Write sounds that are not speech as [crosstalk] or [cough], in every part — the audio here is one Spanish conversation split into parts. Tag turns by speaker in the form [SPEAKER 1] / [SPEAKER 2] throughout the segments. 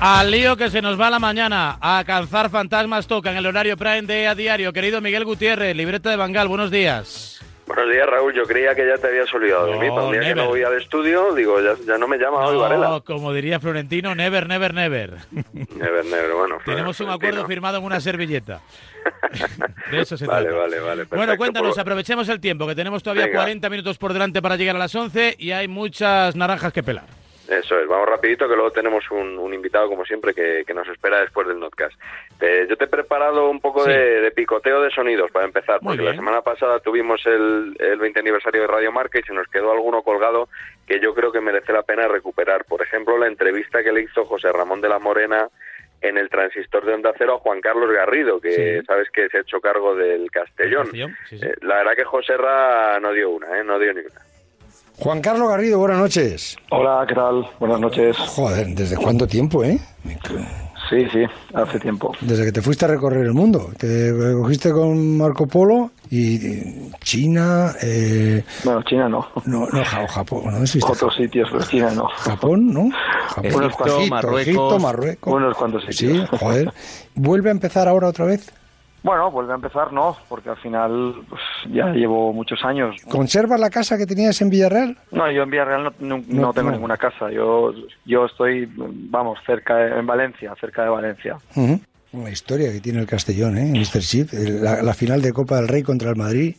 [SPEAKER 1] Al lío que se nos va la mañana. A alcanzar fantasmas toca en el horario Prime de A Diario. Querido Miguel Gutiérrez, libreta de Bangal, buenos días.
[SPEAKER 2] Buenos días, Raúl. Yo creía que ya te habías olvidado de mí. Para un día que no voy al estudio, digo, ya, ya no me llama hoy Varela.
[SPEAKER 1] como diría Florentino, never, never, never.
[SPEAKER 2] Never, never, bueno. [laughs]
[SPEAKER 1] Tenemos un acuerdo firmado en una servilleta. [laughs] de eso se
[SPEAKER 2] vale,
[SPEAKER 1] trata.
[SPEAKER 2] Vale, vale,
[SPEAKER 1] Bueno, cuéntanos, aprovechemos el tiempo, que tenemos todavía
[SPEAKER 2] Venga.
[SPEAKER 1] 40 minutos por delante para llegar a las 11 y hay muchas naranjas que pelar.
[SPEAKER 2] Eso es, vamos rapidito que luego tenemos un, un invitado como siempre que, que nos espera después del notcast. Eh, yo te he preparado un poco
[SPEAKER 1] Sí.
[SPEAKER 2] de, de picoteo de sonidos para empezar,
[SPEAKER 1] Muy
[SPEAKER 2] porque la semana pasada tuvimos el, el 20 aniversario de Radio Marca y se nos quedó alguno colgado que yo creo que merece la pena recuperar. Por ejemplo, la entrevista que le hizo José Ramón de la Morena en el transistor de Onda Cero a Juan Carlos Garrido, que
[SPEAKER 1] Sí.
[SPEAKER 2] sabes que se ha hecho cargo del Castellón.
[SPEAKER 1] Castellón, sí, sí.
[SPEAKER 2] Eh, la verdad que José Ra no dio una, ¿eh? no dio ni una.
[SPEAKER 3] Juan Carlos Garrido, buenas noches.
[SPEAKER 4] Hola, ¿qué tal? Buenas noches.
[SPEAKER 3] Joder, ¿desde cuánto tiempo, eh?
[SPEAKER 4] Sí, sí, hace tiempo.
[SPEAKER 3] Desde que te fuiste a recorrer el mundo. Te cogiste con Marco Polo y y China, eh,
[SPEAKER 4] Bueno, China no.
[SPEAKER 3] no, no, Ja- Japón, ¿no? ¿Fuiste a
[SPEAKER 4] Otros sitios, pero China no.
[SPEAKER 3] Japón, ¿no? Japón,
[SPEAKER 4] Egipto,
[SPEAKER 3] Egipto,
[SPEAKER 5] Marruecos.
[SPEAKER 3] Egipto, Marruecos.
[SPEAKER 4] Unos cuantos
[SPEAKER 3] Sí,
[SPEAKER 4] sitios.
[SPEAKER 3] joder. ¿Vuelve a empezar ahora otra vez?
[SPEAKER 4] Bueno, vuelve a empezar, no, porque al final pues, ya llevo muchos años.
[SPEAKER 3] ¿Conservas la casa que tenías en Villarreal?
[SPEAKER 4] No, yo en Villarreal no, no-
[SPEAKER 3] No,
[SPEAKER 4] no tengo
[SPEAKER 3] no.
[SPEAKER 4] ninguna casa. Yo yo estoy, vamos, cerca de- en Valencia, cerca de Valencia.
[SPEAKER 3] Una historia que tiene el Castellón, ¿eh? Mr. Chip. La, la final de Copa del Rey contra el Madrid.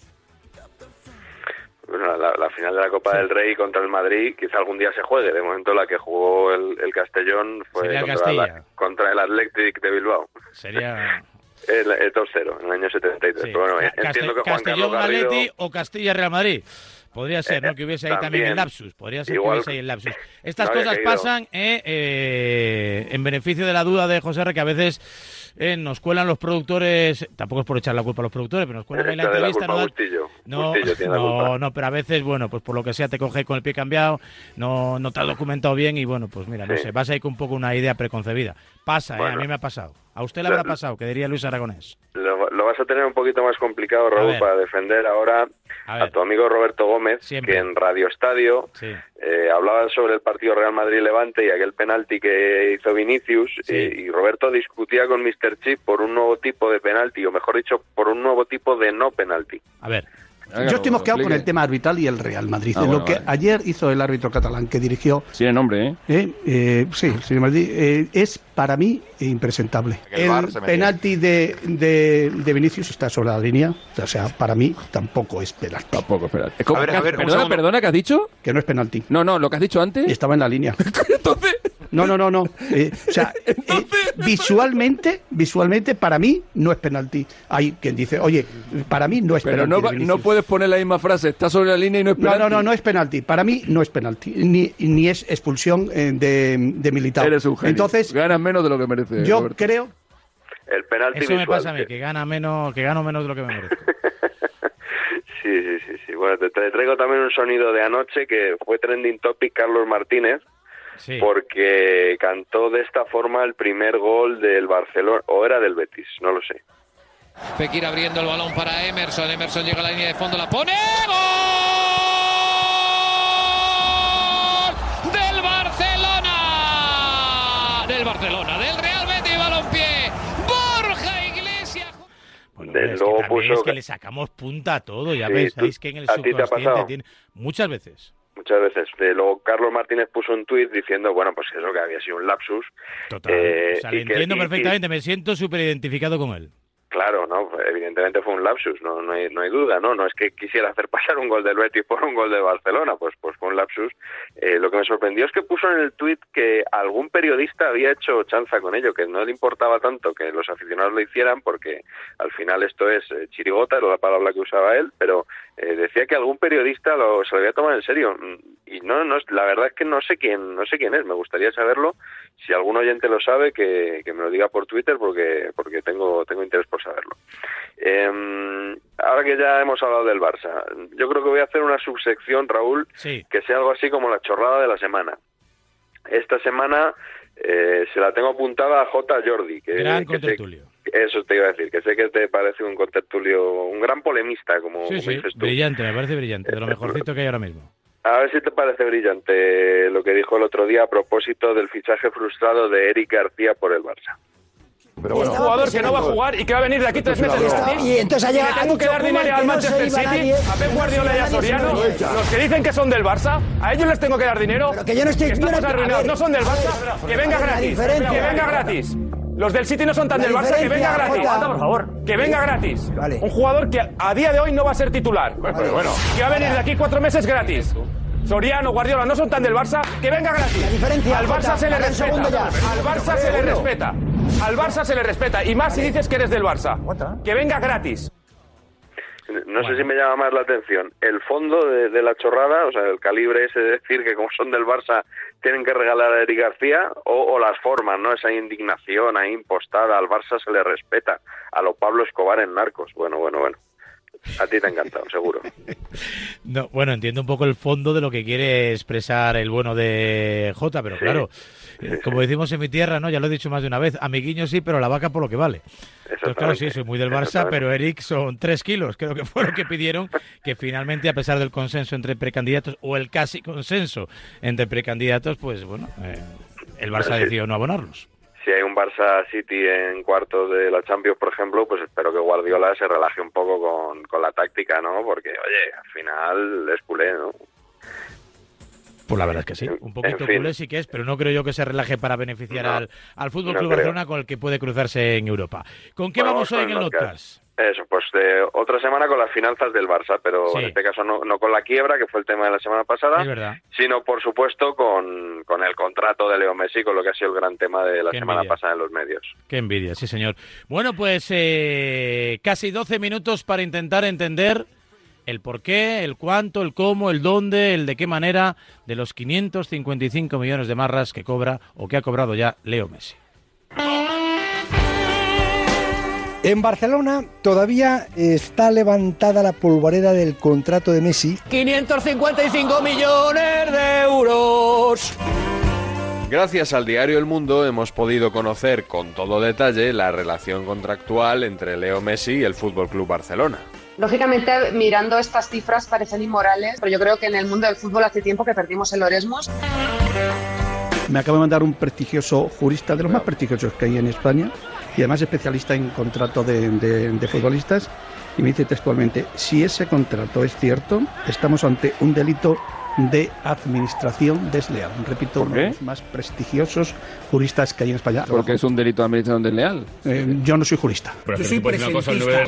[SPEAKER 2] Bueno, la, la final de la Copa del Rey contra el Madrid quizá algún día se juegue. De momento la que jugó el, el Castellón fue contra, la-
[SPEAKER 1] Castilla.
[SPEAKER 2] contra el Athletic de Bilbao.
[SPEAKER 1] Sería
[SPEAKER 2] El, el 2-0 en el año 73.
[SPEAKER 1] sí.
[SPEAKER 2] Pero bueno,
[SPEAKER 1] Ca-
[SPEAKER 2] entiendo que
[SPEAKER 1] Caste-
[SPEAKER 2] Juan
[SPEAKER 1] Castellón
[SPEAKER 2] Carlos Garrido...
[SPEAKER 1] Atleti o Castilla Real Madrid. Podría ser, ¿no?
[SPEAKER 2] Eh,
[SPEAKER 1] Que hubiese ahí también,
[SPEAKER 2] también.
[SPEAKER 1] el lapsus. Podría ser que hubiese ahí el lapsus. Estas
[SPEAKER 2] No
[SPEAKER 1] cosas pasan eh, eh, en beneficio de la duda de José R, que a veces eh, nos cuelan los productores, tampoco es por echar la culpa a los productores, pero nos cuelan [laughs] ahí la entrevista.
[SPEAKER 2] culpa a
[SPEAKER 1] no
[SPEAKER 2] Bustillo.
[SPEAKER 1] no, no, pero a veces, bueno, pues por lo que sea te coge con el pie cambiado, no, no te has documentado bien y bueno, pues mira, no sé, vas ahí con un poco una idea preconcebida. Pasa, ¿eh? a
[SPEAKER 2] Bueno.
[SPEAKER 1] mí me ha pasado. A usted le habrá pasado, que diría Luis Aragonés.
[SPEAKER 2] Lo, lo vas a tener un poquito más complicado, Raúl, para defender ahora
[SPEAKER 1] A
[SPEAKER 2] tu amigo Roberto Gómez,
[SPEAKER 1] Siempre.
[SPEAKER 2] que en Radio Estadio
[SPEAKER 1] Sí.
[SPEAKER 2] eh, hablaba sobre el partido Real Madrid-Levante y aquel penalti que hizo Vinicius.
[SPEAKER 1] Sí.
[SPEAKER 2] eh, y Roberto discutía con Mr. Chip por un nuevo tipo de penalti, o mejor dicho, por un nuevo tipo de no penalti.
[SPEAKER 1] A ver,
[SPEAKER 6] Yo estoy mosqueado con el tema arbitral y el Real Madrid.
[SPEAKER 5] Ah, bueno,
[SPEAKER 6] lo que
[SPEAKER 5] vale.
[SPEAKER 6] ayer hizo el árbitro catalán que dirigió,
[SPEAKER 5] Tiene nombre, ¿eh?
[SPEAKER 6] eh, eh, sí, el señor Madrid, eh, es para mí impresentable.
[SPEAKER 7] El
[SPEAKER 6] penalti de, de, de Vinicius está sobre la línea, o sea, para mí tampoco es penalti.
[SPEAKER 5] Tampoco, espera.
[SPEAKER 7] A ver, a ver,
[SPEAKER 5] perdona, perdona, ¿qué has dicho?
[SPEAKER 6] Que no es penalti.
[SPEAKER 5] No, no, lo que has dicho antes.
[SPEAKER 6] Y estaba en la línea. [laughs]
[SPEAKER 5] Entonces,
[SPEAKER 6] No, no, no, no. Eh, o sea, [laughs] eh, visualmente, visualmente para mí no es penalti. Hay quien dice, oye, para mí no es
[SPEAKER 5] pero
[SPEAKER 6] penalti.
[SPEAKER 5] no, va-
[SPEAKER 6] Vinicius.
[SPEAKER 5] no puedes poner la misma frase. Está sobre la línea y no es
[SPEAKER 6] No,
[SPEAKER 5] penalti.
[SPEAKER 6] no, no, no es penalti. Para mí no es penalti. Ni, ni es expulsión eh, de, de militar.
[SPEAKER 5] Eres un genio.
[SPEAKER 6] Entonces,
[SPEAKER 5] ganas menos de lo que merece.
[SPEAKER 6] yo
[SPEAKER 5] Roberto.
[SPEAKER 6] creo.
[SPEAKER 2] El penalti
[SPEAKER 1] eso me
[SPEAKER 2] visual,
[SPEAKER 1] pasa a mí, que gana menos, que gano menos de lo que me merezco. [laughs]
[SPEAKER 2] Sí, sí, sí, sí. Bueno, te, te traigo también un sonido de anoche que fue trending topic Carlos Martínez
[SPEAKER 1] Sí.
[SPEAKER 2] porque cantó de esta forma el primer gol del Barcelona, o era del Betis, no lo sé.
[SPEAKER 8] Fekir abriendo el balón para Emerson. Emerson llega a la línea de fondo, la pone. ¡Gol! Del Barcelona. Del Barcelona, del Real Betis Balompié. Borja Iglesias.
[SPEAKER 1] Bueno, es que
[SPEAKER 2] luego
[SPEAKER 1] también
[SPEAKER 2] puso
[SPEAKER 1] es que
[SPEAKER 2] que-
[SPEAKER 1] le sacamos punta a todo, ya
[SPEAKER 2] Sí, tú-
[SPEAKER 1] que en el
[SPEAKER 2] ¿a ti te ha
[SPEAKER 1] subconsciente tiene muchas veces.
[SPEAKER 2] Muchas veces. Eh, luego Carlos Martínez puso un tuit diciendo, bueno, pues eso que había sido un lapsus.
[SPEAKER 1] Total.
[SPEAKER 2] Eh,
[SPEAKER 1] o sea, le
[SPEAKER 2] y que-
[SPEAKER 1] entiendo
[SPEAKER 2] y-
[SPEAKER 1] perfectamente, me siento súper identificado con él.
[SPEAKER 2] Claro, no, evidentemente fue un lapsus, no, no, hay, no hay duda, ¿no? No es que quisiera hacer pasar un gol del Betis por un gol de Barcelona, pues, pues fue un lapsus. Eh, lo que me sorprendió es que puso en el tuit que algún periodista había hecho chanza con ello, que no le importaba tanto que los aficionados lo hicieran, porque al final esto es eh, chirigota, era la palabra que usaba él, pero eh, decía que algún periodista lo, se lo había tomado en serio. Mm, Y no, no, la verdad es que no sé quién, no sé quién es, me gustaría saberlo. Si algún oyente lo sabe, que, que me lo diga por Twitter, porque, porque tengo, tengo interés por saberlo. Eh, ahora que ya hemos hablado del Barça, yo creo que voy a hacer una subsección, Raúl,
[SPEAKER 1] Sí.
[SPEAKER 2] que sea algo así como la chorrada de la semana. Esta semana eh, se la tengo apuntada a J. Jordi, que,
[SPEAKER 1] Gran
[SPEAKER 2] que. Eso te iba a decir, que sé que te parece un contertulio, un gran polemista, como,
[SPEAKER 1] Sí,
[SPEAKER 2] como
[SPEAKER 1] sí,
[SPEAKER 2] dices tú.
[SPEAKER 1] brillante, me parece brillante, de lo mejorcito que hay ahora mismo.
[SPEAKER 2] A ver si te parece brillante lo que dijo el otro día a propósito del fichaje frustrado de Eric García por el Barça.
[SPEAKER 9] Pero
[SPEAKER 10] un
[SPEAKER 9] bueno,
[SPEAKER 10] jugador que no va a jugar y que va a venir de aquí tres meses gratis.
[SPEAKER 11] Y entonces llegado-
[SPEAKER 10] tengo que dar dinero al
[SPEAKER 11] que no
[SPEAKER 10] Manchester
[SPEAKER 11] iba
[SPEAKER 10] City,
[SPEAKER 11] nadie,
[SPEAKER 10] a Pep Guardiola y a Soriano, los que dicen que son del Barça, a ellos les tengo que dar dinero.
[SPEAKER 11] Pero que yo no estoy- yo
[SPEAKER 10] Estamos
[SPEAKER 11] no- a
[SPEAKER 10] arruinados,
[SPEAKER 11] ver,
[SPEAKER 10] no son del
[SPEAKER 11] a ver,
[SPEAKER 10] Barça, que venga
[SPEAKER 11] a
[SPEAKER 10] gratis, que venga gratis. Los del City no son tan
[SPEAKER 11] La
[SPEAKER 10] del Barça, que venga gratis.
[SPEAKER 11] Jota.
[SPEAKER 10] Anda, por favor, que venga gratis.
[SPEAKER 11] Vale.
[SPEAKER 10] Un jugador que a día de hoy no va a ser titular. Pero bueno, que va a venir de aquí cuatro meses gratis. Soriano, Guardiola, no son tan del Barça, que venga gratis.
[SPEAKER 11] La diferencia,
[SPEAKER 10] Al Barça
[SPEAKER 11] Jota,
[SPEAKER 10] se le respeta.
[SPEAKER 11] ya.
[SPEAKER 10] Al Barça se le respeta. Al Barça se le respeta. Y más si dices que eres del Barça. Que venga gratis.
[SPEAKER 2] No sé si me llama más la atención el fondo de, de la chorrada, o sea, el calibre ese de decir que como son del Barça tienen que regalar a Eric García, o, o las formas, ¿no? Esa indignación ahí impostada, al Barça se le respeta, a lo Pablo Escobar en Narcos. Bueno, bueno, bueno. A ti te ha encantado, seguro. [laughs]
[SPEAKER 1] No, bueno, entiendo un poco el fondo de lo que quiere expresar el bueno de Jota, pero claro, [laughs] como decimos en mi tierra, ¿no? Ya lo he dicho más de una vez, amiguiño sí, pero la vaca por lo que vale. Entonces, claro, sí, soy muy del Barça, pero Eric son tres kilos, creo que fue lo que pidieron, que finalmente, a pesar del consenso entre precandidatos, o el casi consenso entre precandidatos, pues bueno, eh, el Barça
[SPEAKER 2] sí.
[SPEAKER 1] decidió no abonarlos.
[SPEAKER 2] Si hay un Barça City en cuartos de la Champions, por ejemplo, pues espero que Guardiola se relaje un poco con, con la táctica, ¿no? Porque, oye, al final es culé, ¿no?
[SPEAKER 1] Pues la verdad es que sí, un poquito
[SPEAKER 2] En fin.
[SPEAKER 1] culé sí que es, pero no creo yo que se relaje para beneficiar
[SPEAKER 2] No,
[SPEAKER 1] al, al Fútbol
[SPEAKER 2] no
[SPEAKER 1] Club
[SPEAKER 2] creo.
[SPEAKER 1] Barcelona con el que puede cruzarse en Europa. ¿Con qué vamos hoy
[SPEAKER 2] con
[SPEAKER 1] en el.
[SPEAKER 2] Notcast? Eso, pues de otra semana con las finanzas del Barça, pero
[SPEAKER 1] Sí.
[SPEAKER 2] en este caso no, no con la quiebra, que fue el tema de la semana pasada, sino por supuesto con, con el contrato de Leo Messi, con lo que ha sido el gran tema de la
[SPEAKER 1] Qué
[SPEAKER 2] semana
[SPEAKER 1] envidia.
[SPEAKER 2] pasada en los medios.
[SPEAKER 1] Qué envidia, sí señor. Bueno, pues eh, casi 12 minutos para intentar entender el por qué, el cuánto, el cómo, el dónde, el de qué manera de los 555 millones de marras que cobra o que ha cobrado ya Leo Messi.
[SPEAKER 3] En Barcelona todavía está levantada la polvareda del contrato de Messi
[SPEAKER 12] 555 millones de euros.
[SPEAKER 13] Gracias al diario El Mundo hemos podido conocer con todo detalle la relación contractual entre Leo Messi y el Fútbol Club Barcelona.
[SPEAKER 14] Lógicamente, mirando estas cifras parecen inmorales, pero yo creo que en el mundo del fútbol hace tiempo que perdimos el Oresmus.
[SPEAKER 6] Me acaba de mandar un prestigioso jurista, de los más prestigiosos que hay en España, y además especialista en contrato de, futbolistas, y me dice textualmente, si ese contrato es cierto, estamos ante un delito de administración desleal. Repito, uno de los más prestigiosos juristas que hay en España.
[SPEAKER 9] Porque es un delito de administración desleal.
[SPEAKER 6] Eh, yo no soy jurista.
[SPEAKER 9] Yo soy presentista.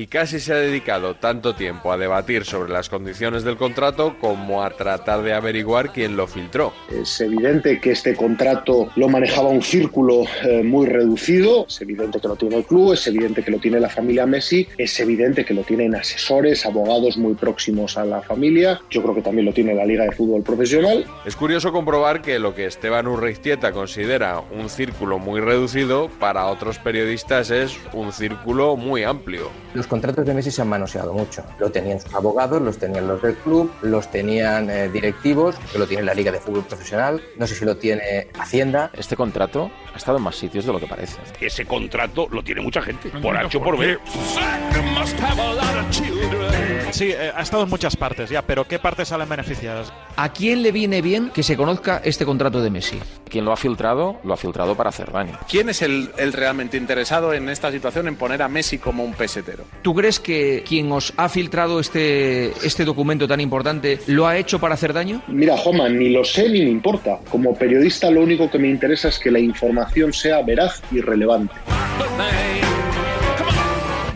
[SPEAKER 13] Y casi se ha dedicado tanto tiempo a debatir sobre las condiciones del contrato como a tratar de averiguar quién lo filtró.
[SPEAKER 15] Es evidente que este contrato lo manejaba un círculo eh, muy reducido, es evidente que lo tiene el club, es evidente que lo tiene la familia Messi, es evidente que lo tienen asesores, abogados muy próximos a la familia, yo creo que también lo tiene la Liga de Fútbol Profesional.
[SPEAKER 13] Es curioso comprobar que lo que Esteban Urreiztieta considera un círculo muy reducido, para otros periodistas es un círculo muy amplio.
[SPEAKER 16] Los contratos de Messi se han manoseado mucho. Lo tenían sus abogados, los tenían los del club, los tenían eh, directivos, que lo tiene la Liga de Fútbol Profesional, no sé si lo tiene Hacienda.
[SPEAKER 17] Este contrato ha estado en más sitios de lo que parece.
[SPEAKER 5] Ese contrato lo tiene mucha gente, por H o por B.
[SPEAKER 18] Sí, eh, ha estado en muchas partes ya, pero ¿qué partes salen beneficiadas?
[SPEAKER 17] ¿A quién le viene bien que se conozca este contrato de Messi? Quien lo ha filtrado, lo ha filtrado para hacer daño.
[SPEAKER 4] ¿Quién es el, el realmente interesado en esta situación en poner a Messi como un pesetero?
[SPEAKER 17] ¿Tú crees que quien os ha filtrado este, este documento tan importante lo ha hecho para hacer daño?
[SPEAKER 15] Mira, Joma, ni lo sé ni me importa. Como periodista lo único que me interesa es que la información sea veraz y relevante.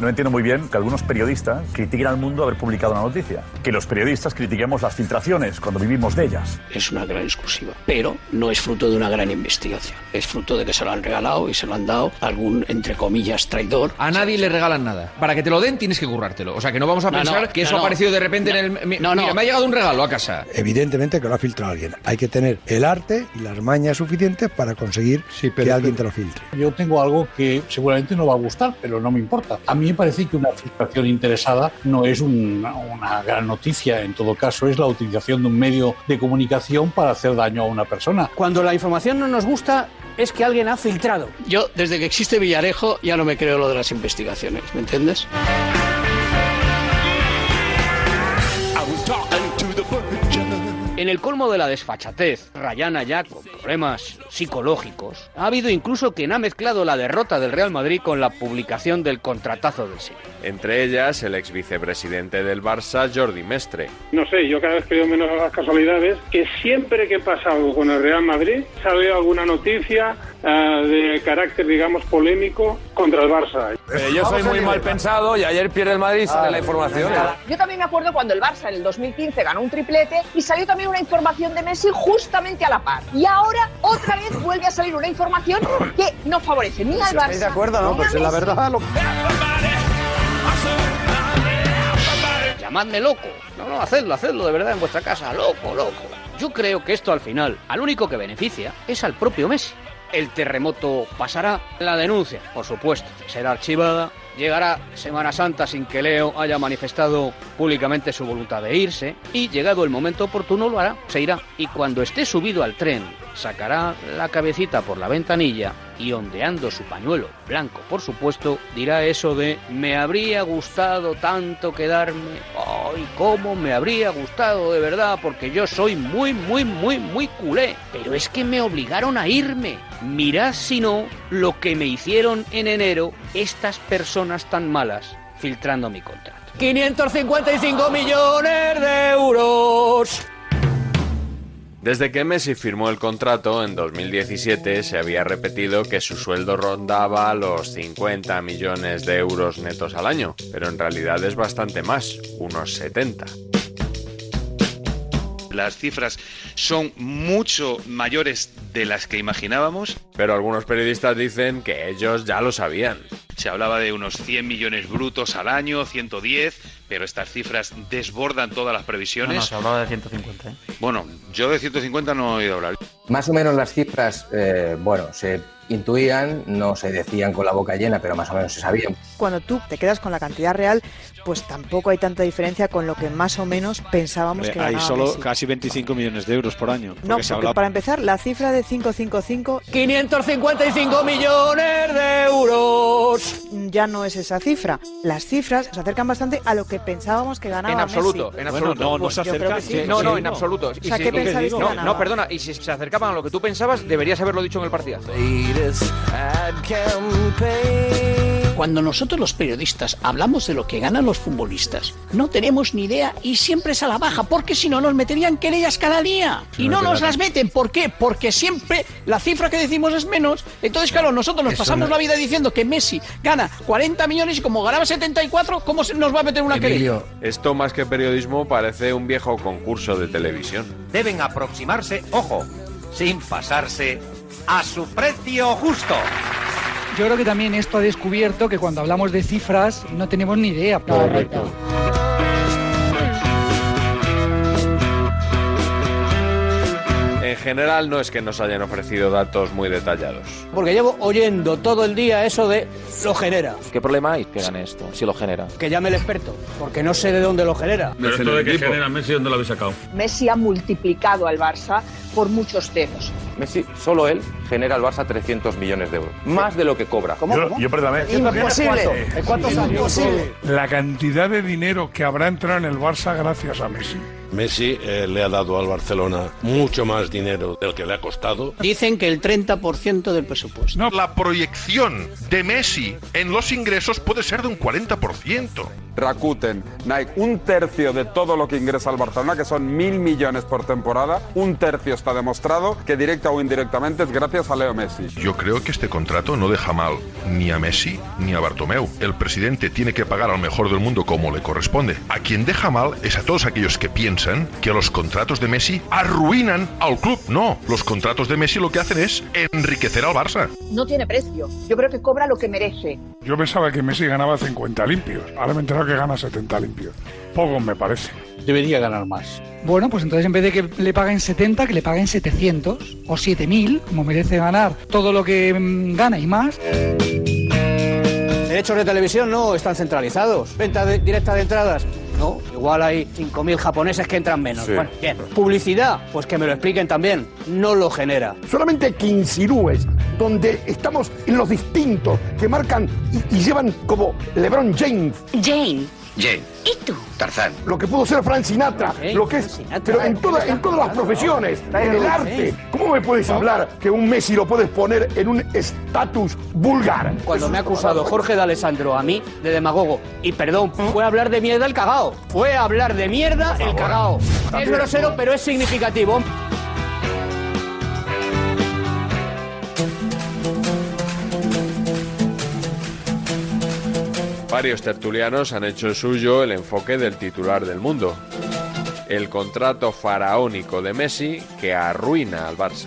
[SPEAKER 19] No entiendo muy bien que algunos periodistas critiquen al mundo haber publicado una noticia. Que los periodistas critiquemos las filtraciones cuando vivimos de ellas.
[SPEAKER 5] Es una gran exclusiva, pero no es fruto de una gran investigación. Es fruto de que se lo han regalado y se lo han dado a algún, entre comillas, traidor.
[SPEAKER 17] A nadie le regalan nada. Para que te lo den tienes que currártelo. O sea, que no vamos a
[SPEAKER 5] No,
[SPEAKER 17] pensar
[SPEAKER 5] no,
[SPEAKER 17] que eso
[SPEAKER 5] no,
[SPEAKER 17] ha aparecido de repente en el...
[SPEAKER 5] no, no.
[SPEAKER 17] Mira, me ha llegado un regalo a casa.
[SPEAKER 3] Evidentemente que lo ha filtrado alguien. Hay que tener el arte y las mañas suficientes para conseguir que alguien te lo filtre.
[SPEAKER 20] Yo tengo algo que seguramente no va a gustar, pero no me importa. A mí me parece que una filtración interesada no es una, una gran noticia. En todo caso, es la utilización de un medio de comunicación para hacer daño a una persona.
[SPEAKER 11] Cuando la información no nos gusta, es que alguien ha filtrado.
[SPEAKER 5] Yo, desde que existe Villarejo, ya no me creo lo de las investigaciones, ¿me entiendes?
[SPEAKER 12] En el colmo de la desfachatez, Rayana ya con problemas psicológicos, ha habido incluso quien ha mezclado la derrota del Real Madrid con la publicación del contratazo del siglo.
[SPEAKER 13] Entre ellas, el ex vicepresidente del Barça, Jordi Mestre.
[SPEAKER 21] No sé, yo cada vez creo menos a las casualidades, que siempre que pasa algo con el Real Madrid, sabe alguna noticia uh, de carácter, digamos, polémico contra el Barça.
[SPEAKER 22] Eh, yo soy muy mal pensado y ayer pierde el Madrid, sale la información.
[SPEAKER 23] Yo también me acuerdo cuando el Barça en el 2015 ganó un triplete y salió también una información de Messi justamente a la par. Y ahora otra vez vuelve a salir una información que no favorece ni al Barça.
[SPEAKER 16] ¿Estáis de acuerdo, no? Pues es la verdad. Lo...
[SPEAKER 12] Llamadme loco. No, no, hacedlo, hacedlo de verdad en vuestra casa. Loco, loco. Yo creo que esto al final, al único que beneficia es al propio Messi. El terremoto pasará, la denuncia, por supuesto, será archivada, llegará Semana Santa sin que Leo haya manifestado públicamente su voluntad de irse y llegado el momento oportuno lo hará, se irá y cuando esté subido al tren sacará la cabecita por la ventanilla y ondeando su pañuelo blanco, por supuesto, dirá eso de me habría gustado tanto quedarme. ¡Ay, cómo me habría gustado de verdad! Porque yo soy muy, muy, muy, muy culé. Pero es que me obligaron a irme. Mirad si no lo que me hicieron en enero estas personas tan malas filtrando mi contrato. 555 millones de euros.
[SPEAKER 13] Desde que Messi firmó el contrato en 2017 se había repetido que su sueldo rondaba los 50 millones de euros netos al año, pero en realidad es bastante más, unos 70.
[SPEAKER 24] Las cifras son mucho mayores de las que imaginábamos.
[SPEAKER 13] Pero algunos periodistas dicen que ellos ya lo sabían.
[SPEAKER 24] Se hablaba de unos 100 millones brutos al año, 110, pero estas cifras desbordan todas las previsiones.
[SPEAKER 25] No, no, se hablaba de 150. ¿eh?
[SPEAKER 24] Bueno, yo de 150 no he oído hablar.
[SPEAKER 16] Más o menos las cifras, eh, bueno, se intuían, no se decían con la boca llena, pero más o menos se sabían.
[SPEAKER 26] Cuando tú te quedas con la cantidad real, pues tampoco hay tanta diferencia con lo que más o menos pensábamos que
[SPEAKER 27] Hay
[SPEAKER 26] ganaba
[SPEAKER 27] solo
[SPEAKER 26] Messi.
[SPEAKER 27] casi 25 millones de euros por año.
[SPEAKER 26] No,
[SPEAKER 27] porque se
[SPEAKER 26] porque
[SPEAKER 27] habla-
[SPEAKER 26] para empezar, la cifra de 555
[SPEAKER 12] 555 millones de euros.
[SPEAKER 26] ya no es esa cifra. Las cifras se acercan bastante a lo que pensábamos que ganaba
[SPEAKER 17] En absoluto,
[SPEAKER 26] Messi.
[SPEAKER 17] en absoluto.
[SPEAKER 26] Pues yo creo que sí.
[SPEAKER 17] No, no, en absoluto.
[SPEAKER 26] O sea, ¿qué que
[SPEAKER 17] no, no, perdona, y si se acercaban a lo que tú pensabas, deberías haberlo dicho en el partidazo.
[SPEAKER 12] Cuando nosotros los periodistas hablamos de lo que ganan los futbolistas, no tenemos ni idea y siempre es a la baja, porque si no nos meterían querellas cada día. Y no nos las meten, ¿por qué? Porque siempre la cifra que decimos es menos. Entonces, claro, nosotros nos
[SPEAKER 13] Eso
[SPEAKER 12] pasamos
[SPEAKER 13] no-
[SPEAKER 12] la vida diciendo que Messi gana 40 millones y como ganaba 74, ¿cómo se nos va a meter una querella?
[SPEAKER 13] Esto más que periodismo parece un viejo concurso de televisión.
[SPEAKER 28] Deben aproximarse, ojo, sin pasarse, a su precio justo.
[SPEAKER 29] Yo creo que también esto ha descubierto que cuando hablamos de cifras no tenemos ni idea. Correcto.
[SPEAKER 13] En general no es que nos hayan ofrecido datos muy detallados.
[SPEAKER 9] Porque llevo oyendo todo el día eso de lo genera.
[SPEAKER 25] ¿Qué problema hay que gane esto, si lo genera?
[SPEAKER 9] Que llame el experto, porque no sé de dónde lo genera.
[SPEAKER 30] Pero esto de que genera Messi, ¿dónde lo habéis sacado?
[SPEAKER 23] Messi ha multiplicado al Barça por muchos dedos.
[SPEAKER 25] Messi, solo él, genera al Barça 300 millones de euros. Más de lo que cobra.
[SPEAKER 31] Yo, yo, perdóname.
[SPEAKER 9] Imposible. ¿En cuántos años? Imposible.
[SPEAKER 19] La cantidad de dinero que habrá entrado en el Barça gracias a Messi.
[SPEAKER 32] Messi eh, le ha dado al Barcelona mucho más dinero del que le ha costado.
[SPEAKER 12] Dicen que el 30% del presupuesto.
[SPEAKER 33] La proyección de Messi en los ingresos puede ser de un 40%.
[SPEAKER 34] Rakuten, Nike, un tercio de todo lo que ingresa al Barcelona, que son mil millones por temporada, un tercio está demostrado que directa o indirectamente es gracias a Leo Messi.
[SPEAKER 33] Yo creo que este contrato no deja mal ni a Messi ni a Bartomeu. El presidente tiene que pagar al mejor del mundo como le corresponde. A quien deja mal es a todos aquellos que piensan que los contratos de Messi arruinan al club. No, los contratos de Messi lo que hacen es enriquecer al Barça.
[SPEAKER 23] No tiene precio. Yo creo que cobra lo que merece.
[SPEAKER 19] Yo pensaba que Messi ganaba 50 limpios. Ahora me he enterado que gana 70 limpios. Poco me parece.
[SPEAKER 20] Debería ganar más.
[SPEAKER 29] Bueno, pues entonces en vez de que le paguen 70, que le paguen 700 o 7000, como merece ganar todo lo que mm, gana y más.
[SPEAKER 9] Derechos de televisión no están centralizados. Venta de- directa de entradas. No, igual hay 5.000 japoneses que entran menos.
[SPEAKER 35] Sí.
[SPEAKER 9] Bueno, bien. Publicidad, pues que me lo expliquen también. No lo genera.
[SPEAKER 35] Solamente quincirúes, donde estamos en los distintos, que marcan y, y llevan como LeBron James.
[SPEAKER 36] Jane
[SPEAKER 28] Jane.
[SPEAKER 37] ¿Y tú?
[SPEAKER 28] Tarzán.
[SPEAKER 35] Lo que pudo ser Frank Sinatra, lo que es, pero en, toda- en todas las profesiones, en el arte. ¿Cómo me puedes hablar que un Messi lo puedes poner en un estatus vulgar?
[SPEAKER 9] Cuando me ha acusado Jorge de Alessandro a mí de demagogo, y perdón, fue a hablar de mierda el cagao. Fue a hablar de mierda el cagao. Es grosero, pero es significativo.
[SPEAKER 13] Varios tertulianos han hecho suyo el enfoque del titular del mundo. El contrato faraónico de Messi que arruina al Barça.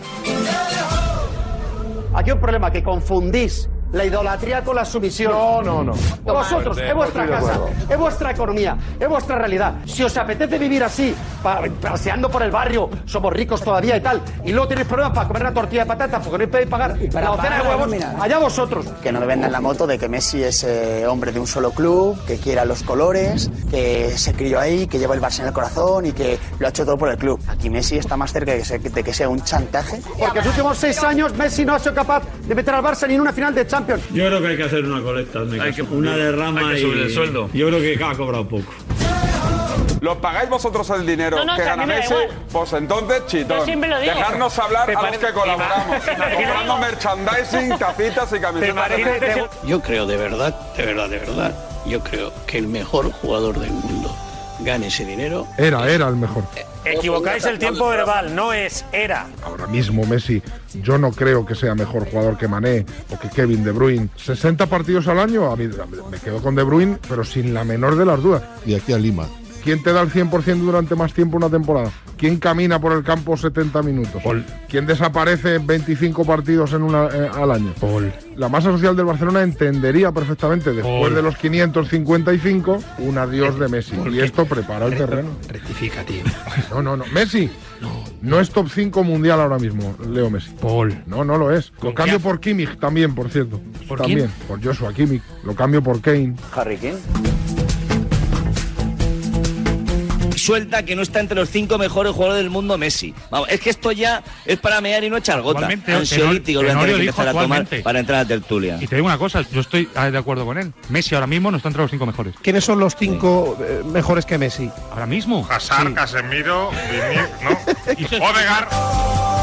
[SPEAKER 38] Aquí hay un problema, que confundís la idolatría con la sumisión. No, no, no. Vosotros, es vuestra casa, es vuestra economía, es vuestra realidad. Si os apetece vivir así, paseando por el barrio, somos ricos todavía y tal, y luego tenéis problemas para comer una tortilla de patatas porque no podéis pagar
[SPEAKER 11] para
[SPEAKER 38] la docena
[SPEAKER 11] pagar
[SPEAKER 38] de huevos,
[SPEAKER 11] nómina.
[SPEAKER 38] allá vosotros.
[SPEAKER 11] Que no me vendan la moto de que Messi es eh, hombre de un solo club, que quiera los colores, que se crió ahí, que lleva el Barça en el corazón y que lo ha hecho todo por el club. Aquí Messi está más cerca de que sea, de que sea un chantaje.
[SPEAKER 38] Porque en los últimos seis años Messi no ha sido capaz de meter al Barça ni en una final de Champions.
[SPEAKER 30] Yo creo que hay que hacer una colecta, una derrama
[SPEAKER 34] hay que subir
[SPEAKER 30] y
[SPEAKER 34] el sueldo.
[SPEAKER 30] Yo creo que ha cobrado poco.
[SPEAKER 34] ¿Lo pagáis vosotros el dinero
[SPEAKER 30] No, no,
[SPEAKER 34] que gana
[SPEAKER 30] mí me da
[SPEAKER 34] Messi?
[SPEAKER 30] igual.
[SPEAKER 34] Pues entonces, chitón.
[SPEAKER 30] Yo siempre lo digo.
[SPEAKER 34] Dejarnos hablar
[SPEAKER 30] ¿Te
[SPEAKER 34] a los que colaboramos. [laughs] comprando merchandising, [laughs] tacitas y camisetas.
[SPEAKER 5] Yo creo de verdad, de verdad, de verdad, yo creo que el mejor jugador del mundo gane ese dinero.
[SPEAKER 39] Era, era el mejor.
[SPEAKER 5] Equivocáis el tiempo verbal, no es era.
[SPEAKER 39] Ahora mismo Messi, yo no creo que sea mejor jugador que Mané o que Kevin De Bruyne. 60 partidos al año, a mí me quedo con De Bruyne, pero sin la menor de las dudas. Y aquí a Lima. ¿Quién te da el 100% durante más tiempo una temporada? ¿Quién camina por el campo 70 minutos? ¿Quién desaparece 25 partidos en una, eh, al año? La masa social del Barcelona entendería perfectamente, después
[SPEAKER 5] Paul.
[SPEAKER 39] de los 555, un adiós de Messi. Y esto prepara el terreno.
[SPEAKER 5] Rectifica, tío. [laughs]
[SPEAKER 39] No, no, no. Messi no es top 5 mundial ahora mismo, Leo Messi. Paul. No, no lo es. Lo cambio por Kimmich también, por cierto.
[SPEAKER 5] ¿Por
[SPEAKER 39] también. Por Joshua Kimmich. Lo cambio por Kane.
[SPEAKER 11] Harry Kane.
[SPEAKER 40] Suelta que no está entre los cinco mejores jugadores del mundo Messi. Vamos, es que esto ya es para mear y no echar gota. Ansiolítico que empezar a tomar para entrar a la tertulia.
[SPEAKER 41] Y te digo una cosa, yo estoy ah, de acuerdo con él. Messi ahora mismo no está entre los cinco mejores.
[SPEAKER 42] ¿Quiénes son los cinco eh, mejores que Messi?
[SPEAKER 41] Ahora mismo.
[SPEAKER 19] Hazard, Casemiro, ¿no? [laughs] Odegaard.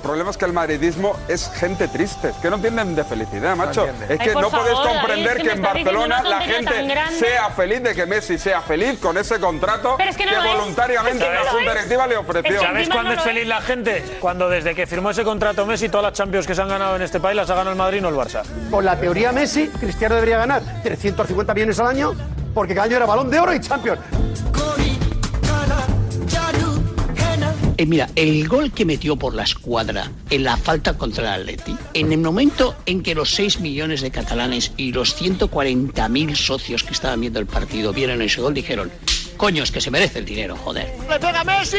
[SPEAKER 34] El problema es que el madridismo es gente triste, es que no entienden de felicidad, macho. es que no podéis favor, comprender David, que que en Barcelona la gente sea feliz de que Messi sea feliz con ese contrato
[SPEAKER 41] Pero es que no lo es.
[SPEAKER 34] voluntariamente
[SPEAKER 41] Es que no
[SPEAKER 34] la Junta. Directiva le ofreció.
[SPEAKER 41] ¿Sabéis cuándo es feliz la gente? Cuando desde que firmó ese contrato Messi, todas las Champions que se han ganado en este país las ha ganado el Madrid, no el Barça.
[SPEAKER 38] Con la teoría Messi, Cristiano debería ganar 350 millones al año porque cada año era balón de oro y Champions.
[SPEAKER 5] Eh, mira, el gol que metió por la escuadra en la falta contra el Atleti, en el momento en que los 6 millones de catalanes y los 140.000 socios que estaban viendo el partido vieron ese gol, dijeron, coños que se merece el dinero, joder.
[SPEAKER 38] ¡Le pega Messi!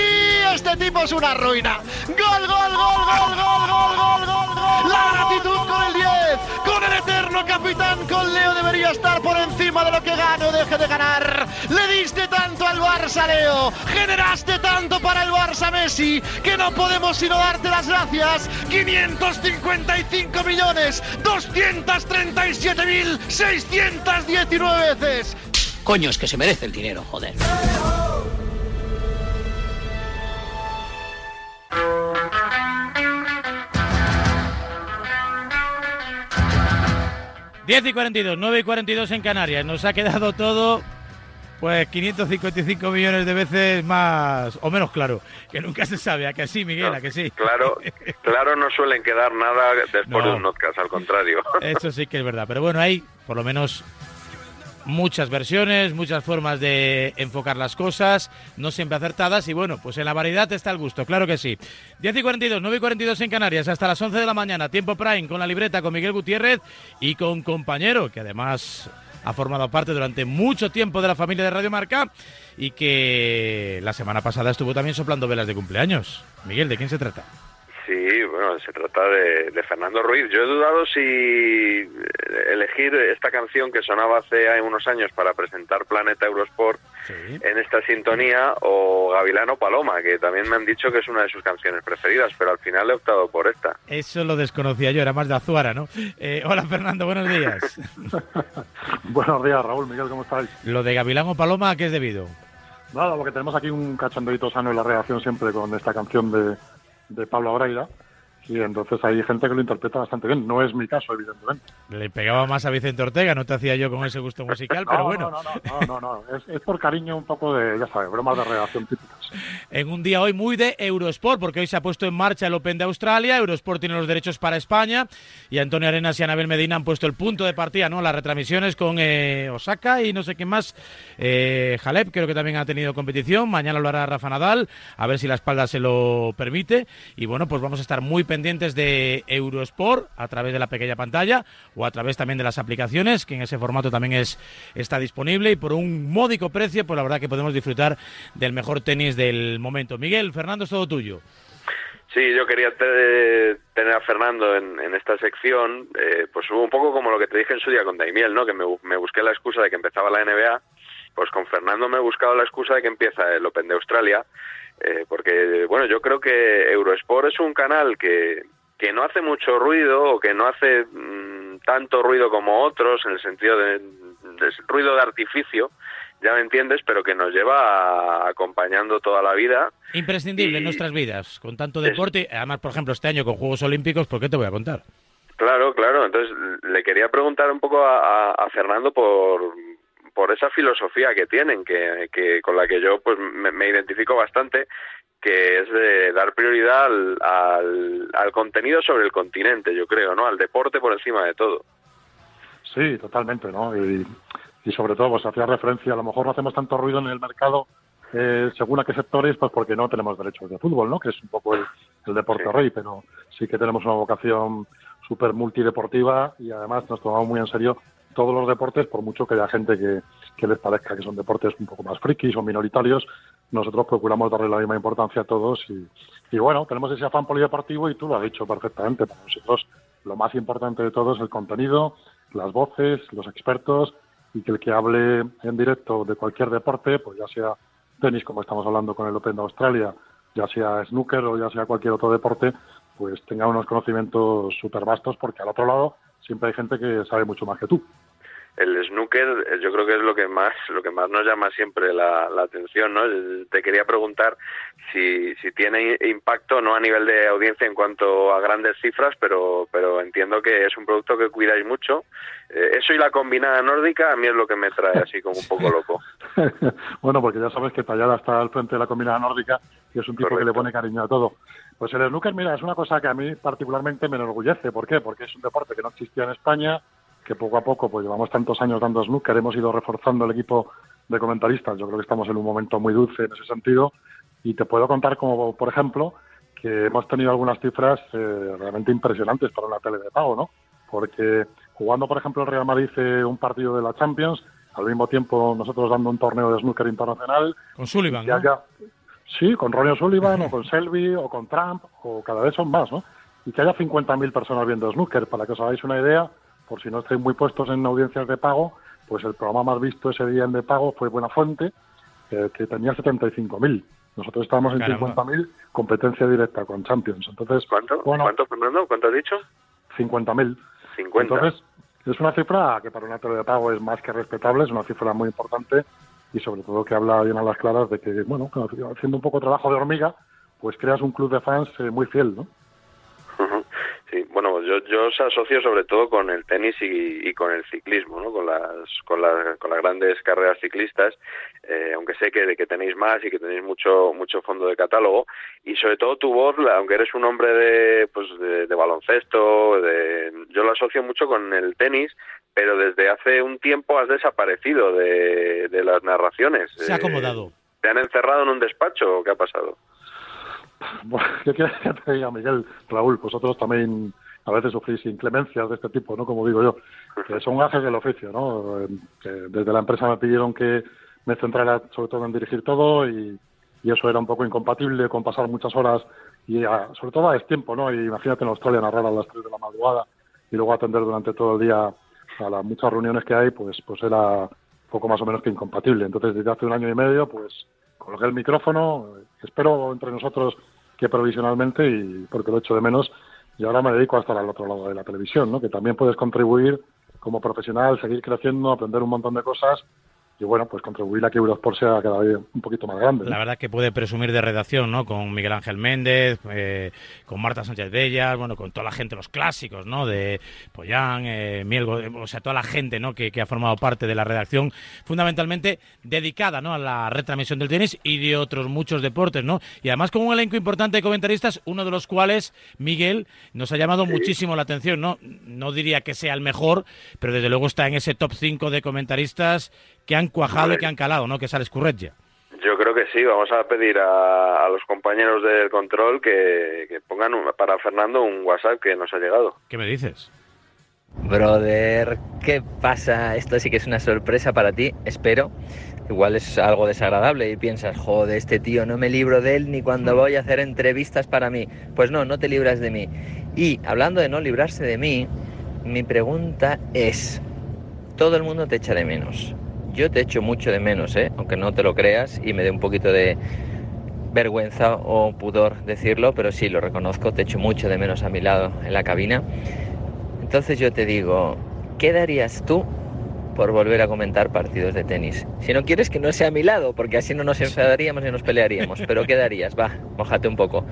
[SPEAKER 38] ¡Este tipo es una ruina! ¡Gol, gol, gol, gol, gol, gol, gol, gol! ¡La gratitud con el 10! ¡Con el eterno capitán! ¡Con Leo debería estar por encima de lo que gane o deje de ganar! ¡Le diste tanto al Barça, Leo! ¡Generaste tanto para el Barça, Messi! ¡Que no podemos sino darte las gracias! ¡555 millones! ¡237.619 veces!
[SPEAKER 5] Coño, es que se merece el dinero, joder.
[SPEAKER 1] Diez y 42, 9 y 42 en Canarias. Nos ha quedado todo, pues 555 millones de veces más o menos claro. Que nunca se sabe, a que sí, Miguel, a que sí.
[SPEAKER 13] Claro, [laughs] claro, no suelen quedar nada después
[SPEAKER 1] No.
[SPEAKER 13] de un podcast, al contrario.
[SPEAKER 1] Eso sí que es verdad. Pero bueno, hay por lo menos muchas versiones, muchas formas de enfocar las cosas, no siempre acertadas. Y bueno, pues en la variedad está el gusto, claro que sí. 10 y 42, 9 y 42 en Canarias, hasta las 11 de la mañana, tiempo prime con la libreta, con Miguel Gutiérrez y con compañero, que además ha formado parte durante mucho tiempo de la familia de Radio Marca y que la semana pasada estuvo también soplando velas de cumpleaños. Miguel, ¿de quién se trata?
[SPEAKER 13] Sí, bueno, se trata de, de Fernando Ruiz. Yo he dudado si eh, elegir esta canción que sonaba hace unos años para presentar Planeta Eurosport
[SPEAKER 2] en esta sintonía, o Gavilano Paloma, que también me han dicho que es una de sus canciones preferidas, pero al final he optado por esta.
[SPEAKER 1] Eso lo desconocía yo, era más de Azuara, ¿no? Eh, hola Fernando, buenos días. [laughs]
[SPEAKER 37] buenos días, Raúl, Miguel, ¿cómo estáis?
[SPEAKER 1] Lo de Gavilano Paloma, ¿a qué es debido?
[SPEAKER 37] Nada, porque tenemos aquí un cachondeito sano en la reacción siempre con esta canción de, de Pablo Abraira y entonces hay gente que lo interpreta bastante bien. No es mi caso, evidentemente.
[SPEAKER 1] Le pegaba más a Vicente Ortega, no te hacía yo con ese gusto musical, [laughs] pero bueno.
[SPEAKER 37] No, no, no, no, Es, es, por cariño un poco de, ya sabes, bromas de redacción típicas. [laughs]
[SPEAKER 1] En un día hoy muy de Eurosport, porque hoy se ha puesto en marcha el Open de Australia, Eurosport tiene los derechos para España, y Antonio Arenas y Anabel Medina han puesto el punto de partida, ¿no? Las retransmisiones con eh, Osaka y no sé qué más. Eh, Jalep creo que también ha tenido competición, mañana lo hará Rafa Nadal, a ver si la espalda se lo permite, y bueno, pues vamos a estar muy pendientes de Eurosport a través de la pequeña pantalla o a través también de las aplicaciones, que en ese formato también es, está disponible y por un módico precio, pues la verdad que podemos disfrutar del mejor tenis del momento. Miguel, Fernando, es todo tuyo.
[SPEAKER 2] Sí, yo quería tener a Fernando en, esta sección, eh, pues un poco como lo que te dije en su día con Daimiel, ¿no? Que me busqué la excusa de que empezaba la NBA, pues con Fernando me he buscado la excusa de que empieza el Open de Australia, eh, porque, bueno, yo creo que Eurosport es un canal que, que no hace mucho ruido o que no hace mm, tanto ruido como otros en el sentido de, ruido de artificio, ya me entiendes, pero que nos lleva acompañando toda la vida.
[SPEAKER 1] Imprescindible en nuestras vidas, con tanto deporte, además, por ejemplo, este año con Juegos Olímpicos, ¿por qué te voy a contar?
[SPEAKER 2] Claro, claro, entonces le quería preguntar un poco a, Fernando por, por esa filosofía que tienen, que, que con la que yo pues me identifico bastante, que es de dar prioridad al, al, contenido sobre el continente, yo creo, ¿no? Al deporte por encima de todo.
[SPEAKER 37] Sí, totalmente, ¿no? Y, y sobre todo, pues hacía referencia, a lo mejor no hacemos tanto ruido en el mercado eh, según a qué sectores, pues porque no tenemos derechos de fútbol, ¿no? Que es un poco el, deporte rey, pero sí que tenemos una vocación súper multideportiva y además nos tomamos muy en serio todos los deportes, por mucho que haya gente que, les parezca que son deportes un poco más frikis o minoritarios, nosotros procuramos darle la misma importancia a todos y, y bueno, tenemos ese afán polideportivo y tú lo has dicho perfectamente. Para nosotros lo más importante de todo es el contenido, las voces, los expertos y que el que hable en directo de cualquier deporte, pues ya sea tenis como estamos hablando con el Open de Australia, ya sea snooker o ya sea cualquier otro deporte, pues tenga unos conocimientos súper vastos porque al otro lado siempre hay gente que sabe mucho más que tú.
[SPEAKER 2] El snooker eh, yo creo que es lo que más lo que más nos llama siempre la, atención no te quería preguntar si, si tiene impacto no a nivel de audiencia en cuanto a grandes cifras pero pero entiendo que es un producto que cuidáis mucho. Eh, eso y la combinada nórdica a mí es lo que me trae así como un poco loco. [laughs]
[SPEAKER 37] Bueno porque ya sabes que Tallada está al frente de la combinada nórdica y es un tipo que le pone cariño a todo pues el snooker mira es una cosa que a mí particularmente me enorgullece ¿por qué? porque es un deporte que no existía en España que poco a poco, pues llevamos tantos años dando snooker, hemos ido reforzando el equipo de comentaristas. Yo creo que estamos en un momento muy dulce en ese sentido. Y te puedo contar como, por ejemplo, que hemos tenido algunas cifras eh, realmente impresionantes para una tele de pago, ¿no? Porque jugando, por ejemplo, el Real Madrid un partido de la Champions, al mismo tiempo nosotros dando un torneo de snooker internacional.
[SPEAKER 1] Con Sullivan,
[SPEAKER 37] ¿no? Sí, con Ronnie Sullivan o con [laughs] Selby o con Trump o cada vez son más, ¿no? Y que haya 50.000 personas viendo snooker, para que os hagáis una idea, por si no estáis muy puestos en audiencias de pago, pues el programa más visto ese día en de pago fue Buena Fuente, que tenía 75.000. Nosotros estábamos en 50.000, competencia directa con Champions. Entonces,
[SPEAKER 2] ¿Cuánto? ¿Cuánto, Fernando? ¿Cuánto has dicho?
[SPEAKER 37] 50.000.
[SPEAKER 2] 50.
[SPEAKER 37] Entonces, es una cifra que para una tele de pago es más que respetable, es una cifra muy importante y sobre todo que habla bien a las claras de que, bueno, haciendo un poco trabajo de hormiga, pues creas un club de fans eh, muy fiel, ¿no?
[SPEAKER 2] Sí, bueno, yo, yo os asocio sobre todo con el tenis y, con el ciclismo, ¿no? Con las, con, con las grandes carreras ciclistas, eh, aunque sé que, que tenéis más y que tenéis mucho, mucho fondo de catálogo, y sobre todo tu voz, aunque eres un hombre de, pues de, baloncesto, de, yo lo asocio mucho con el tenis, pero desde hace un tiempo has desaparecido de, de las narraciones.
[SPEAKER 1] Se ha acomodado.
[SPEAKER 2] ¿Te han encerrado en un despacho o qué ha pasado?
[SPEAKER 37] ¿Qué quieres que te diga, Miguel? Raúl, vosotros también a veces sufrís inclemencias de este tipo, ¿no? Como digo yo, que son gajes del oficio, ¿no? Que desde la empresa me pidieron que me centrara sobre todo en dirigir todo y, eso era un poco incompatible con pasar muchas horas y sobre todo a tiempo, ¿no? Y imagínate en Australia narrar a las 3 de la madrugada y luego atender durante todo el día a las muchas reuniones que hay, pues pues era poco más o menos que incompatible. Entonces, desde hace un año y medio, pues coloqué el micrófono, espero entre nosotros que provisionalmente, y porque lo echo de menos, y ahora me dedico a estar al otro lado de la televisión, ¿no? que también puedes contribuir como profesional, seguir creciendo, aprender un montón de cosas y bueno, pues contribuir a que Eurosport sea cada vez un poquito más grande.
[SPEAKER 1] La verdad que puede presumir de redacción, ¿no? Con Miguel Ángel Méndez, eh, con Marta Sánchez Bellas, bueno, con toda la gente, los clásicos, ¿no? De Pollán, eh, Mielgo, o sea, toda la gente, ¿no? Que, ha formado parte de la redacción, fundamentalmente dedicada, ¿no? A la retransmisión del tenis y de otros muchos deportes, ¿no? Y además con un elenco importante de comentaristas, uno de los cuales, Miguel, nos ha llamado muchísimo la atención, ¿no? No diría que sea el mejor, pero desde luego está en ese top 5 de comentaristas que han cuajado y que han calado, ¿no? Que sale Scurreggia.
[SPEAKER 13] Yo creo que sí, vamos a pedir a, los compañeros del control que, pongan para Fernando un WhatsApp que nos ha llegado.
[SPEAKER 1] ¿Qué me dices?
[SPEAKER 43] Brother, ¿qué pasa? Esto sí que es una sorpresa para ti, espero. Igual es algo desagradable y piensas, joder, este tío no me libro de él ni cuando voy a hacer entrevistas para mí. Pues no, no te libras de mí. Y hablando de no librarse de mí, mi pregunta es, todo el mundo te echa de menos. Yo te echo mucho de menos, ¿eh? aunque no te lo creas y me dé un poquito de vergüenza o pudor decirlo, pero sí, lo reconozco, te echo mucho de menos a mi lado en la cabina. Entonces yo te digo, ¿qué darías tú por volver a comentar partidos de tenis? Si no quieres que no sea a mi lado, porque así no nos enfadaríamos ni nos pelearíamos, [laughs] pero ¿qué darías? Va, mojate un poco.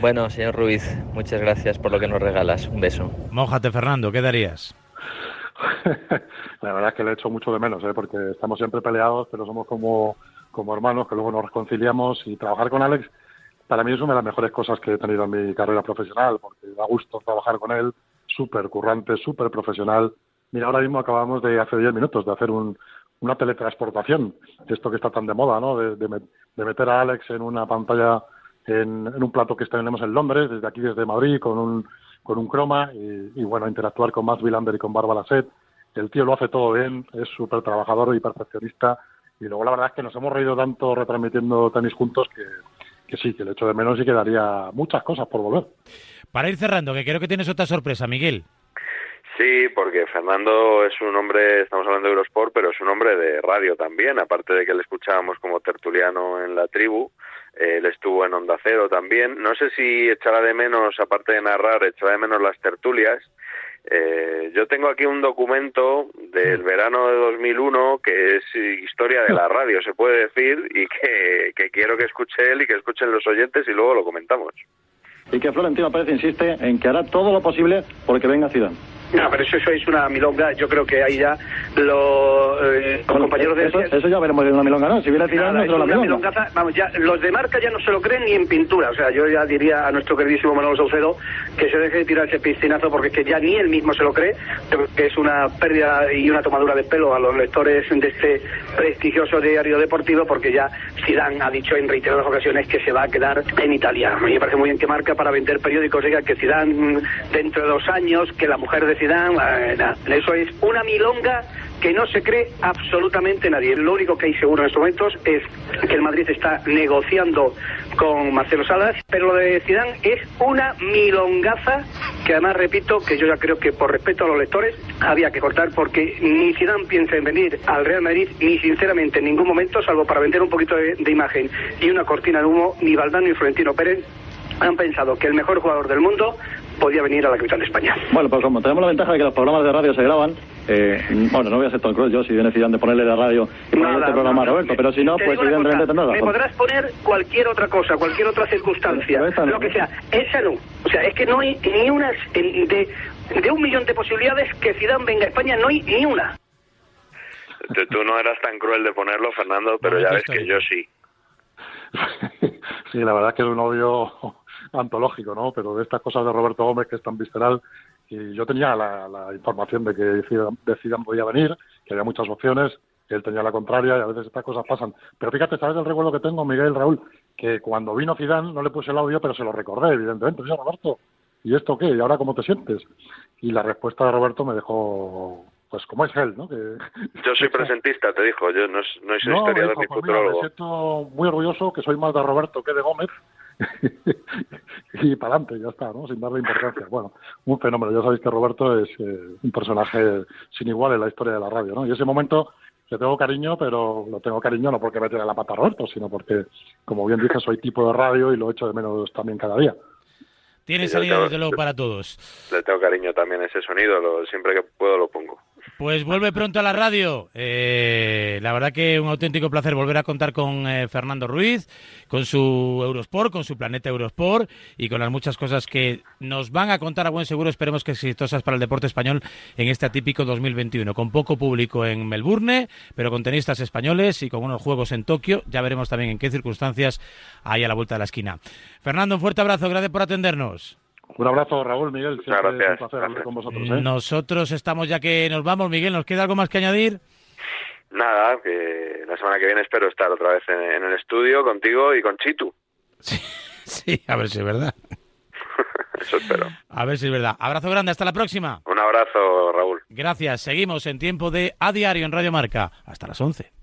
[SPEAKER 43] Bueno, señor Ruiz, muchas gracias por lo que nos regalas. Un beso.
[SPEAKER 1] Mójate, Fernando, ¿qué darías? [laughs]
[SPEAKER 37] la verdad es que le echo mucho de menos, ¿eh? porque estamos siempre peleados, pero somos como, como hermanos que luego nos reconciliamos y trabajar con Alex para mí es una de las mejores cosas que he tenido en mi carrera profesional, porque da gusto trabajar con él, súper currante, súper profesional. Mira, ahora mismo acabamos de, hace 10 minutos, de hacer un, una teletransportación, esto que está tan de moda, ¿no? De, de, meter a Alex en una pantalla, en, en, un plato que tenemos en Londres, desde aquí, desde Madrid, con un, con un croma y, bueno, interactuar con Max Villander y con Bárbara Set. El tío lo hace todo bien, es súper trabajador y perfeccionista y luego la verdad es que nos hemos reído tanto retransmitiendo tenis juntos que, que sí, que le echo de menos y quedaría muchas cosas por volver.
[SPEAKER 1] Para ir cerrando, que creo que tienes otra sorpresa, Miguel.
[SPEAKER 13] Sí, porque Fernando es un hombre, estamos hablando de Eurosport, pero es un hombre de radio también, aparte de que le escuchábamos como tertuliano en la tribu, él estuvo en Onda Cero también. No sé si echará de menos, aparte de narrar, echará de menos las tertulias. Eh, yo tengo aquí un documento del verano de 2001 que es historia de la [laughs] radio, se puede decir, y que, que quiero que escuche él y que escuchen los oyentes y luego lo comentamos.
[SPEAKER 44] Y que Florentino Pérez insiste en que hará todo lo posible porque venga Zidane.
[SPEAKER 45] No, pero eso, eso es una milonga. Yo creo que ahí ya los eh, compañeros de...
[SPEAKER 44] Eso, eso, ya veremos en una milonga, ¿no? Si viene Zidane, no la milonga.
[SPEAKER 45] Vamos, ya, los de marca ya no se lo creen ni en pintura. O sea, yo ya diría a nuestro queridísimo Manuel Saucedo que se deje de tirar ese piscinazo porque es que ya ni él mismo se lo cree. que es una pérdida y una tomadura de pelo a los lectores de este prestigioso diario deportivo porque ya Zidane ha dicho en reiteradas ocasiones que se va a quedar en Italia. Me parece muy bien que marca para vender periódicos diga que Zidane dentro de dos años, que la mujer de eso es una milonga que no se cree absolutamente nadie. Lo único que hay seguro en estos momentos es que el Madrid está negociando con Marcelo Salas, pero lo de Zidane es una milongaza que además repito que yo ya creo que por respeto a los lectores había que cortar porque ni Zidane piensa en venir al Real Madrid ni sinceramente en ningún momento, salvo para vender un poquito de, de imagen y una cortina de humo, ni Valdán ni Florentino Pérez han pensado que el mejor jugador del mundo podía venir a la capital de España.
[SPEAKER 44] Bueno, pues como tenemos la ventaja de que los programas de radio se graban, eh, bueno, no voy a ser tan cruel yo si viene de ponerle la radio y ponerle este programa a Roberto, pero si no, pues evidentemente nada.
[SPEAKER 45] Me podrás poner cualquier otra cosa, cualquier otra circunstancia, lo que sea. Esa no. O sea, es que no hay ni una de, de un millón de posibilidades que Zidane venga a España, no hay ni una.
[SPEAKER 13] Tú, no eras tan cruel de ponerlo, Fernando, pero ya ves que yo sí. [laughs]
[SPEAKER 37] sí, la verdad es que es un odio antológico, ¿no? Pero de estas cosas de Roberto Gómez, que es tan visceral, y yo tenía la, información de que decidan podía venir, que había muchas opciones, que él tenía la contraria y a veces estas cosas pasan. Pero fíjate, ¿sabes el recuerdo que tengo, Miguel Raúl? Que cuando vino Zidane no le puse el audio, pero se lo recordé, evidentemente. Roberto, ¿y esto qué? ¿Y ahora cómo te sientes? Y la respuesta de Roberto me dejó pues como es él, ¿no? Que,
[SPEAKER 13] yo soy [laughs] presentista, te dijo, yo no, no soy historiador ni pues
[SPEAKER 37] me siento muy orgulloso que soy más de Roberto que de Gómez [laughs] y para adelante, ya está, ¿no? Sin darle importancia. Bueno, un fenómeno. Ya sabéis que Roberto es eh, un personaje sin igual en la historia de la radio, ¿no? Y ese momento le tengo cariño, pero lo tengo cariño no porque me tiene la pata Roberto, sino porque, como bien dije, soy tipo de radio y lo echo de menos también cada día.
[SPEAKER 1] Tiene salida, desde luego, para todos.
[SPEAKER 2] Le tengo cariño también a ese sonido, lo- siempre que puedo lo pongo.
[SPEAKER 1] Pues vuelve pronto a la radio. Eh, la verdad que un auténtico placer volver a contar con eh, Fernando Ruiz, con su Eurosport, con su planeta Eurosport y con las muchas cosas que nos van a contar a buen seguro, esperemos que exitosas para el deporte español en este atípico 2021, con poco público en Melbourne, pero con tenistas españoles y con unos juegos en Tokio. Ya veremos también en qué circunstancias hay a la vuelta de la esquina. Fernando, un fuerte abrazo, gracias por atendernos.
[SPEAKER 37] Un abrazo, Raúl, Miguel. Siempre
[SPEAKER 2] gracias,
[SPEAKER 37] es un placer hablar con vosotros. ¿eh?
[SPEAKER 1] Nosotros estamos ya que nos vamos, Miguel, ¿nos queda algo más que añadir?
[SPEAKER 2] Nada, que la semana que viene espero estar otra vez en, en el estudio contigo y con Chitu.
[SPEAKER 1] Sí, [laughs] a ver si es verdad. [laughs]
[SPEAKER 2] Eso espero.
[SPEAKER 1] A ver si es verdad. Abrazo grande, hasta la próxima.
[SPEAKER 2] Un abrazo, Raúl.
[SPEAKER 1] Gracias. Seguimos en tiempo de A Diario en Radio Marca. Hasta las 11.